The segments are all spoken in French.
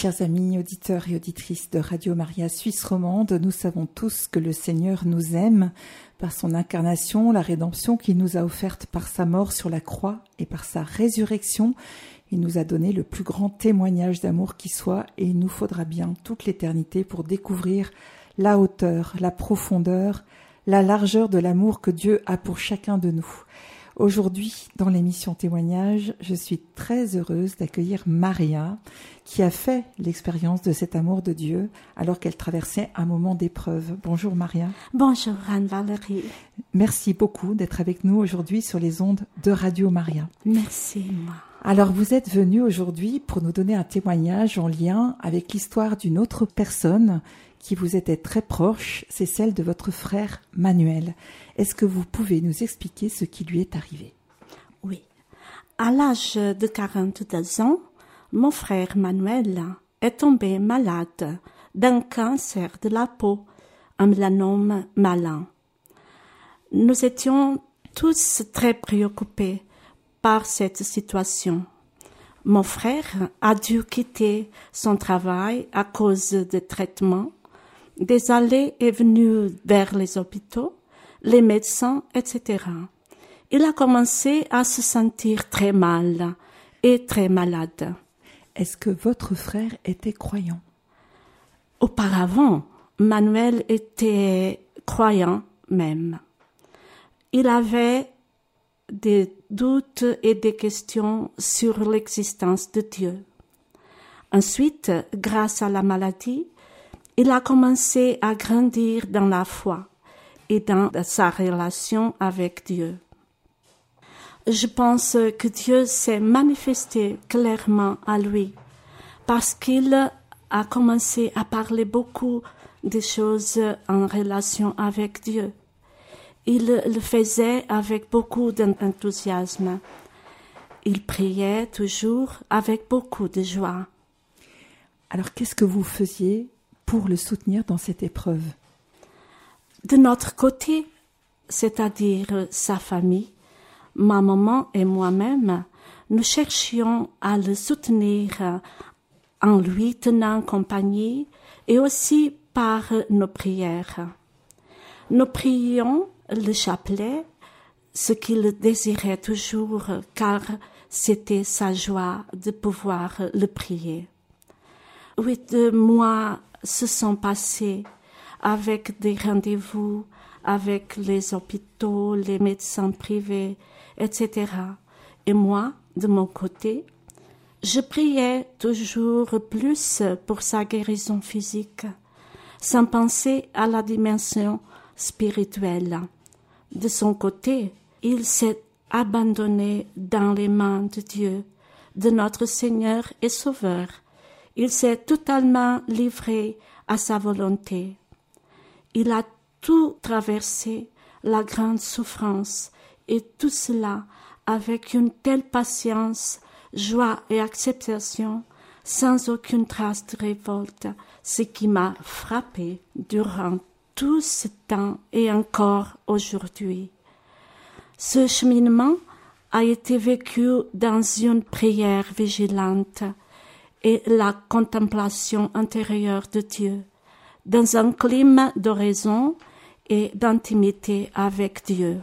Chers amis, auditeurs et auditrices de Radio Maria Suisse romande, nous savons tous que le Seigneur nous aime par son incarnation, la rédemption qu'il nous a offerte par sa mort sur la croix et par sa résurrection. Il nous a donné le plus grand témoignage d'amour qui soit et il nous faudra bien toute l'éternité pour découvrir la hauteur, la profondeur, la largeur de l'amour que Dieu a pour chacun de nous. Aujourd'hui, dans l'émission Témoignage, je suis très heureuse d'accueillir Maria, qui a fait l'expérience de cet amour de Dieu alors qu'elle traversait un moment d'épreuve. Bonjour Maria. Bonjour Anne-Valérie. Merci beaucoup d'être avec nous aujourd'hui sur les ondes de Radio Maria. Merci. Moi. Alors vous êtes venue aujourd'hui pour nous donner un témoignage en lien avec l'histoire d'une autre personne qui vous était très proche, c'est celle de votre frère Manuel. Est-ce que vous pouvez nous expliquer ce qui lui est arrivé? Oui. À l'âge de 42 ans, mon frère Manuel est tombé malade d'un cancer de la peau, un mélanome malin. Nous étions tous très préoccupés par cette situation. Mon frère a dû quitter son travail à cause des traitements des allées et venues vers les hôpitaux, les médecins, etc. Il a commencé à se sentir très mal et très malade. Est-ce que votre frère était croyant? Auparavant, Manuel était croyant même. Il avait des doutes et des questions sur l'existence de Dieu. Ensuite, grâce à la maladie, il a commencé à grandir dans la foi et dans sa relation avec Dieu. Je pense que Dieu s'est manifesté clairement à lui parce qu'il a commencé à parler beaucoup des choses en relation avec Dieu. Il le faisait avec beaucoup d'enthousiasme. Il priait toujours avec beaucoup de joie. Alors qu'est-ce que vous faisiez pour le soutenir dans cette épreuve De notre côté, c'est-à-dire sa famille, ma maman et moi-même, nous cherchions à le soutenir en lui tenant compagnie et aussi par nos prières. Nous prions le chapelet, ce qu'il désirait toujours, car c'était sa joie de pouvoir le prier. Huit mois se sont passés avec des rendez-vous avec les hôpitaux, les médecins privés, etc. Et moi, de mon côté, je priais toujours plus pour sa guérison physique, sans penser à la dimension spirituelle. De son côté, il s'est abandonné dans les mains de Dieu, de notre Seigneur et Sauveur, il s'est totalement livré à sa volonté. Il a tout traversé, la grande souffrance, et tout cela avec une telle patience, joie et acceptation, sans aucune trace de révolte, ce qui m'a frappé durant tout ce temps et encore aujourd'hui. Ce cheminement a été vécu dans une prière vigilante, et la contemplation intérieure de Dieu, dans un climat d'oraison et d'intimité avec Dieu.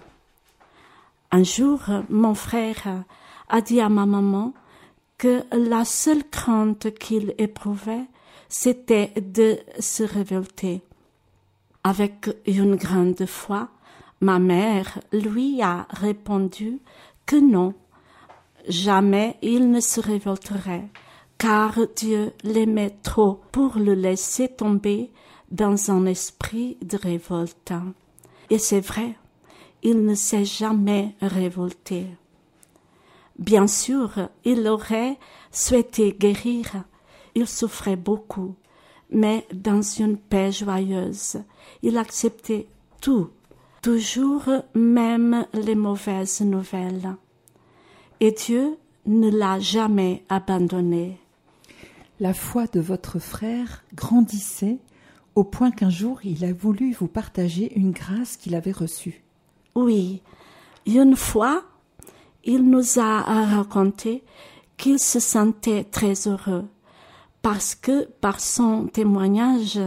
Un jour, mon frère a dit à ma maman que la seule crainte qu'il éprouvait, c'était de se révolter. Avec une grande foi, ma mère lui a répondu que non, jamais il ne se révolterait, car Dieu l'aimait trop pour le laisser tomber dans un esprit de révolte. Et c'est vrai, il ne s'est jamais révolté. Bien sûr, il aurait souhaité guérir, il souffrait beaucoup, mais dans une paix joyeuse, il acceptait tout, toujours même les mauvaises nouvelles. Et Dieu ne l'a jamais abandonné la foi de votre frère grandissait au point qu'un jour il a voulu vous partager une grâce qu'il avait reçue. Oui, une fois, il nous a raconté qu'il se sentait très heureux parce que par son témoignage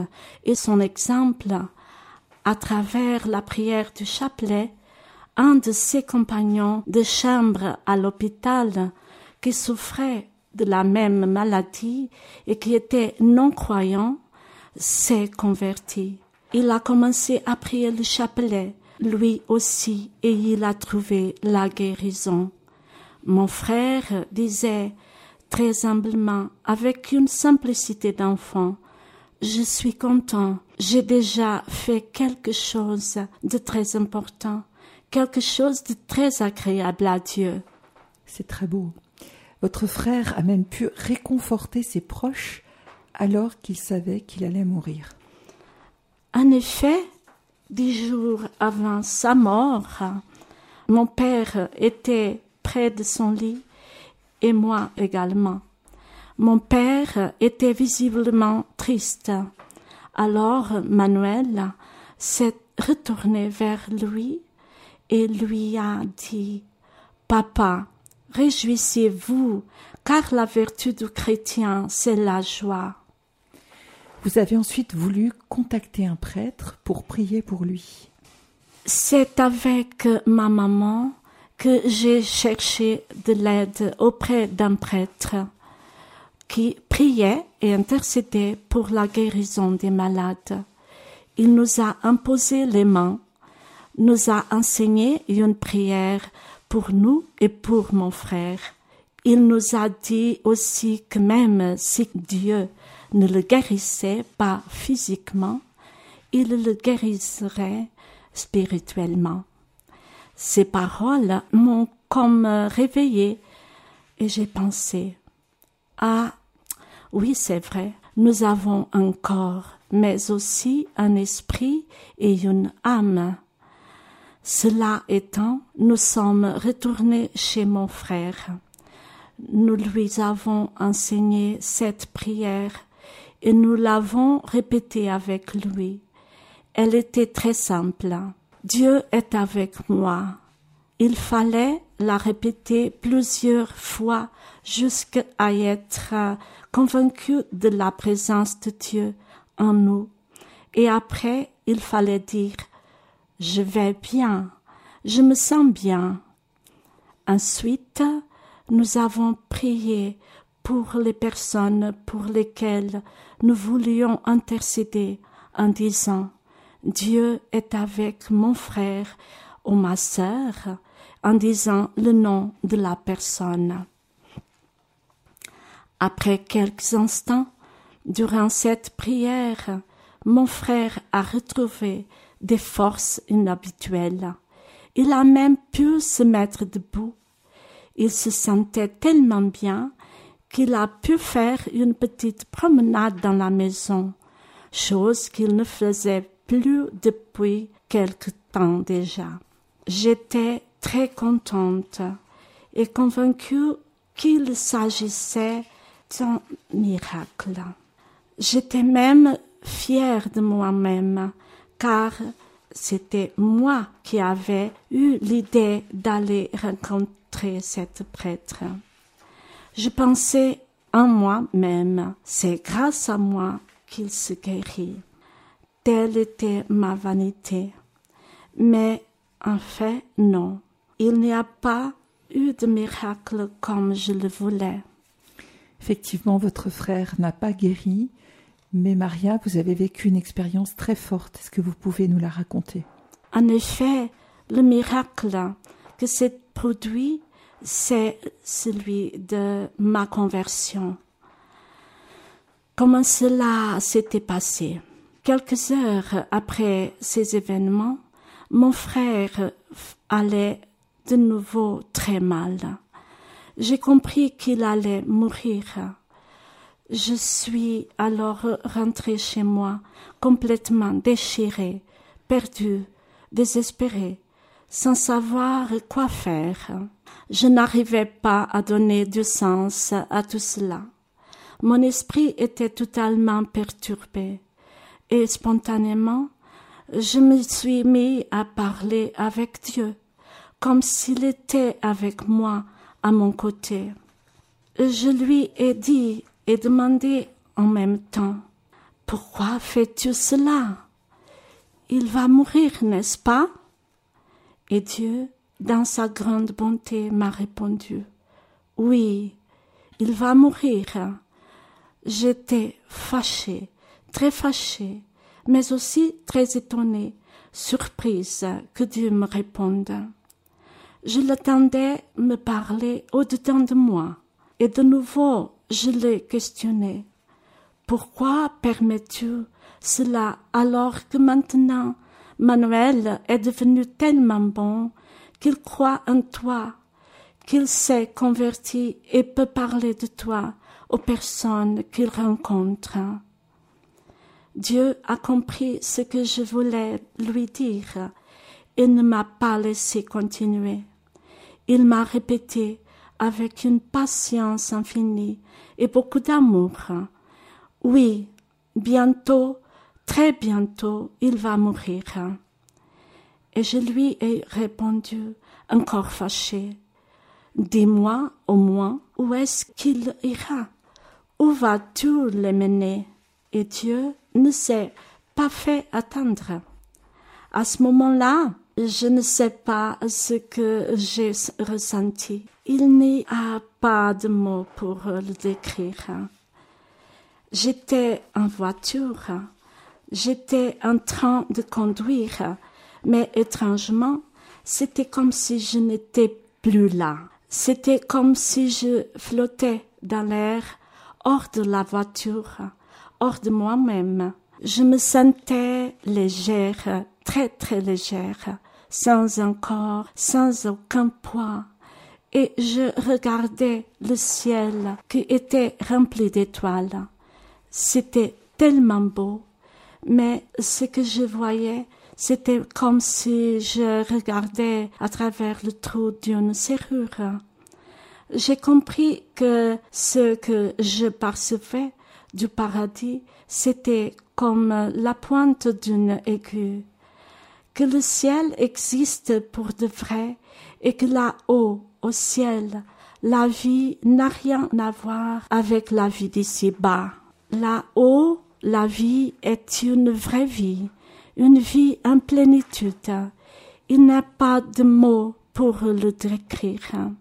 et son exemple, à travers la prière du chapelet, un de ses compagnons de chambre à l'hôpital qui souffrait de la même maladie et qui était non-croyant s'est converti. Il a commencé à prier le chapelet, lui aussi, et il a trouvé la guérison. Mon frère disait très humblement, avec une simplicité d'enfant, je suis content, j'ai déjà fait quelque chose de très important, quelque chose de très agréable à Dieu. C'est très beau. Votre frère a même pu réconforter ses proches alors qu'il savait qu'il allait mourir. En effet, dix jours avant sa mort, mon père était près de son lit et moi également. Mon père était visiblement triste. Alors Manuel s'est retourné vers lui et lui a dit Papa, réjouissez-vous, car la vertu du chrétien, c'est la joie. Vous avez ensuite voulu contacter un prêtre pour prier pour lui. C'est avec ma maman que j'ai cherché de l'aide auprès d'un prêtre qui priait et intercédait pour la guérison des malades. Il nous a imposé les mains, nous a enseigné une prière pour nous et pour mon frère. Il nous a dit aussi que même si Dieu ne le guérissait pas physiquement, il le guérisserait spirituellement. Ces paroles m'ont comme réveillée et j'ai pensé Ah, oui, c'est vrai, nous avons un corps, mais aussi un esprit et une âme. Cela étant, nous sommes retournés chez mon frère. Nous lui avons enseigné cette prière et nous l'avons répétée avec lui. Elle était très simple. Dieu est avec moi. Il fallait la répéter plusieurs fois jusqu'à être convaincu de la présence de Dieu en nous. Et après, il fallait dire Je vais bien, je me sens bien. Ensuite, nous avons prié pour les personnes pour lesquelles nous voulions intercéder en disant Dieu est avec mon frère ou ma sœur en disant le nom de la personne. Après quelques instants, durant cette prière, mon frère a retrouvé des forces inhabituelles. Il a même pu se mettre debout. Il se sentait tellement bien qu'il a pu faire une petite promenade dans la maison, chose qu'il ne faisait plus depuis quelque temps déjà. J'étais très contente et convaincue qu'il s'agissait d'un miracle. J'étais même fière de moi-même, car c'était moi qui avais eu l'idée d'aller rencontrer cette prêtre. Je pensais en moi-même, c'est grâce à moi qu'il se guérit. Telle était ma vanité. Mais en fait, non. Il n'y a pas eu de miracle comme je le voulais. Effectivement, votre frère n'a pas guéri, mais Maria, vous avez vécu une expérience très forte. Est-ce que vous pouvez nous la raconter? En effet, le miracle que s'est produit, c'est celui de ma conversion. Comment cela s'était passé? Quelques heures après ces événements, mon frère allait de nouveau très mal. J'ai compris qu'il allait mourir. Je suis alors rentrée chez moi, complètement déchirée, perdue, désespérée, sans savoir quoi faire. Je n'arrivais pas à donner du sens à tout cela. Mon esprit était totalement perturbé, et spontanément je me suis mis à parler avec Dieu, comme s'il était avec moi à mon côté. Je lui ai dit et demandé en même temps. Pourquoi fais-tu cela? Il va mourir, n'est-ce pas? Et Dieu, dans sa grande bonté, m'a répondu, Oui, il va mourir. J'étais fâchée, très fâchée, mais aussi très étonnée, surprise que Dieu me réponde. Je l'attendais me parler au-dedans de moi, et de nouveau je l'ai questionné. Pourquoi permets-tu cela alors que maintenant Manuel est devenu tellement bon qu'il croit en toi, qu'il s'est converti et peut parler de toi aux personnes qu'il rencontre? Dieu a compris ce que je voulais lui dire et ne m'a pas laissé continuer. Il m'a répété avec une patience infinie et beaucoup d'amour. Oui, bientôt, très bientôt, il va mourir. Et je lui ai répondu, encore fâché. Dis-moi au moins où est-ce qu'il ira? Où vas-tu le mener Et Dieu ne s'est pas fait attendre. À ce moment-là, je ne sais pas ce que j'ai ressenti. Il n'y a pas de mots pour le décrire. J'étais en voiture, j'étais en train de conduire, mais étrangement, c'était comme si je n'étais plus là. C'était comme si je flottais dans l'air, hors de la voiture, hors de moi-même. Je me sentais légère, très très légère, sans un corps, sans aucun poids. Et je regardais le ciel qui était rempli d'étoiles. C'était tellement beau, mais ce que je voyais, c'était comme si je regardais à travers le trou d'une serrure. J'ai compris que ce que je percevais du paradis, c'était comme la pointe d'une aiguille, que le ciel existe pour de vrai et que là-haut, au ciel, la vie n'a rien à voir avec la vie d'ici bas. Là-haut, la vie est une vraie vie, une vie en plénitude. Il n'y a pas de mots pour le décrire.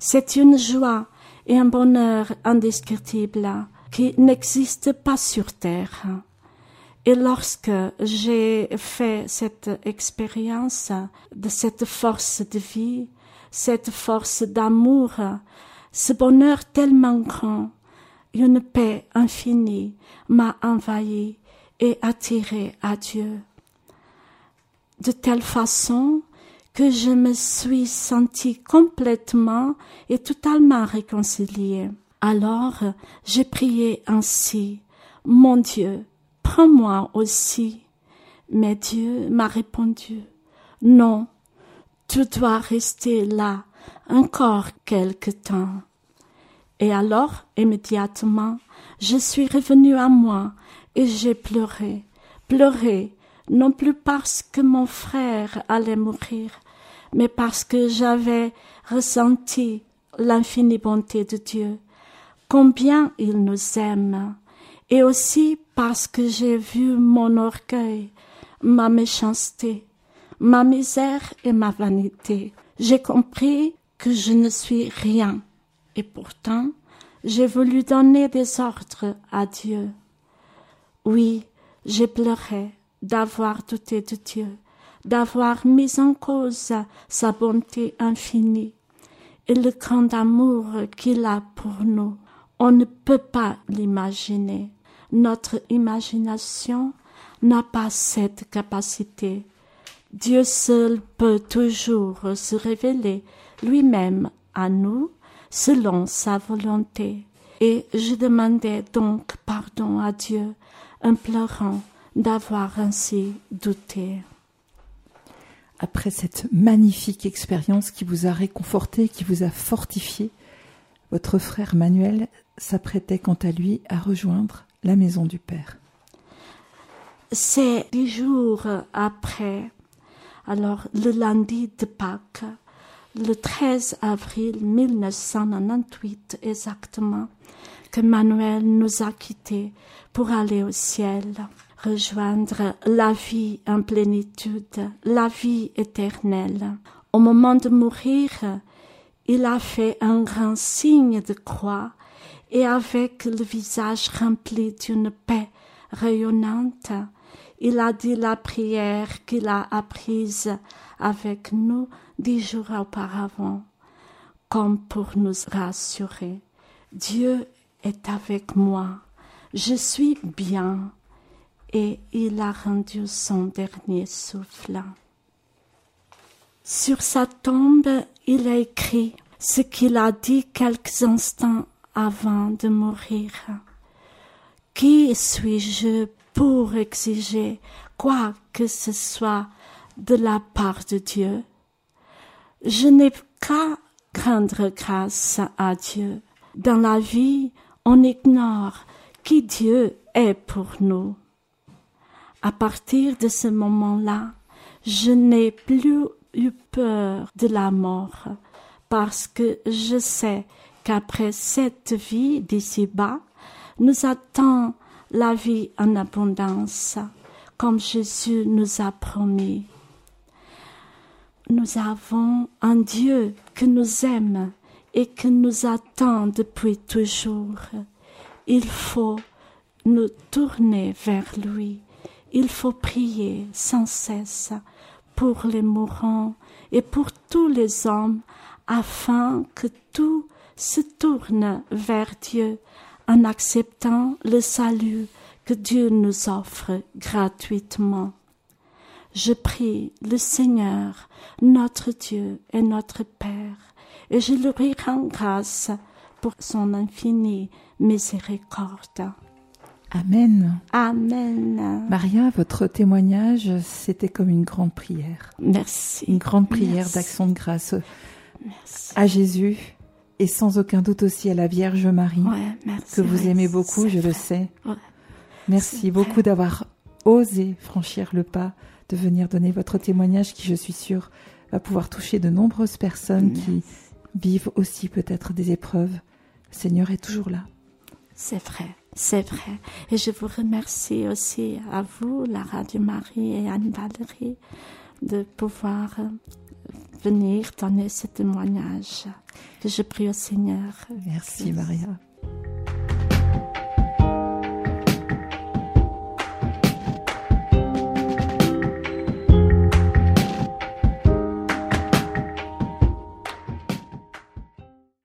C'est une joie et un bonheur indescriptible qui n'existe pas sur terre. Et lorsque j'ai fait cette expérience de cette force de vie, cette force d'amour, ce bonheur tellement grand, une paix infinie m'a envahi et attiré à Dieu. De telle façon que je me suis sentie complètement et totalement réconciliée. Alors j'ai prié ainsi, Mon Dieu, prends-moi aussi. Mais Dieu m'a répondu, Non, tu dois rester là encore quelque temps. Et alors, immédiatement, je suis revenue à moi et j'ai pleuré, pleuré, non plus parce que mon frère allait mourir, mais parce que j'avais ressenti l'infinie bonté de Dieu, combien il nous aime, et aussi parce que j'ai vu mon orgueil, ma méchanceté, ma misère et ma vanité. J'ai compris que je ne suis rien, et pourtant j'ai voulu donner des ordres à Dieu. Oui, j'ai pleuré d'avoir douté de Dieu, d'avoir mis en cause sa bonté infinie et le grand amour qu'il a pour nous. On ne peut pas l'imaginer. Notre imagination n'a pas cette capacité. Dieu seul peut toujours se révéler lui-même à nous selon sa volonté. Et je demandais donc pardon à Dieu, implorant d'avoir ainsi douté. Après cette magnifique expérience qui vous a réconforté, qui vous a fortifié, votre frère Manuel s'apprêtait quant à lui à rejoindre la maison du Père. C'est dix jours après, alors le lundi de Pâques, le 13 avril 1998 exactement, que Manuel nous a quittés pour aller au ciel, rejoindre la vie en plénitude, la vie éternelle. Au moment de mourir, il a fait un grand signe de croix et avec le visage rempli d'une paix rayonnante, il a dit la prière qu'il a apprise avec nous dix jours auparavant, comme pour nous rassurer. Dieu est avec moi, je suis bien, et il a rendu son dernier souffle. Sur sa tombe, il a écrit ce qu'il a dit quelques instants avant de mourir. Qui suis-je pour exiger quoi que ce soit de la part de Dieu? Je n'ai qu'à rendre grâce à Dieu. Dans la vie, on ignore qui Dieu est pour nous. À partir de ce moment-là, je n'ai plus eu peur de la mort parce que je sais qu'après cette vie d'ici-bas, nous attend la vie en abondance, comme Jésus nous a promis. Nous avons un Dieu qui nous aime et qui nous attend depuis toujours. Il faut nous tourner vers lui. Il faut prier sans cesse pour les mourants et pour tous les hommes afin que tout se tourne vers Dieu en acceptant le salut que Dieu nous offre gratuitement. Je prie le Seigneur, notre Dieu et notre Père, et je lui rends grâce pour son infinie miséricorde. Amen. Amen. Maria, votre témoignage, c'était comme une grande prière. Merci. Une grande prière d'action de grâce Merci. à Jésus et sans aucun doute aussi à la Vierge Marie, Ouais, merci. que vous aimez beaucoup, je le sais. Ouais. Merci beaucoup d'avoir osé franchir le pas, de venir donner votre témoignage qui, je suis sûre, va pouvoir toucher de nombreuses personnes qui vivent aussi peut-être des épreuves. Le Seigneur est toujours là. C'est vrai, c'est vrai. Et je vous remercie aussi à vous, la Radio Marie et Anne-Valérie, de pouvoir venir donner ce témoignage. Je prie au Seigneur. Merci Maria.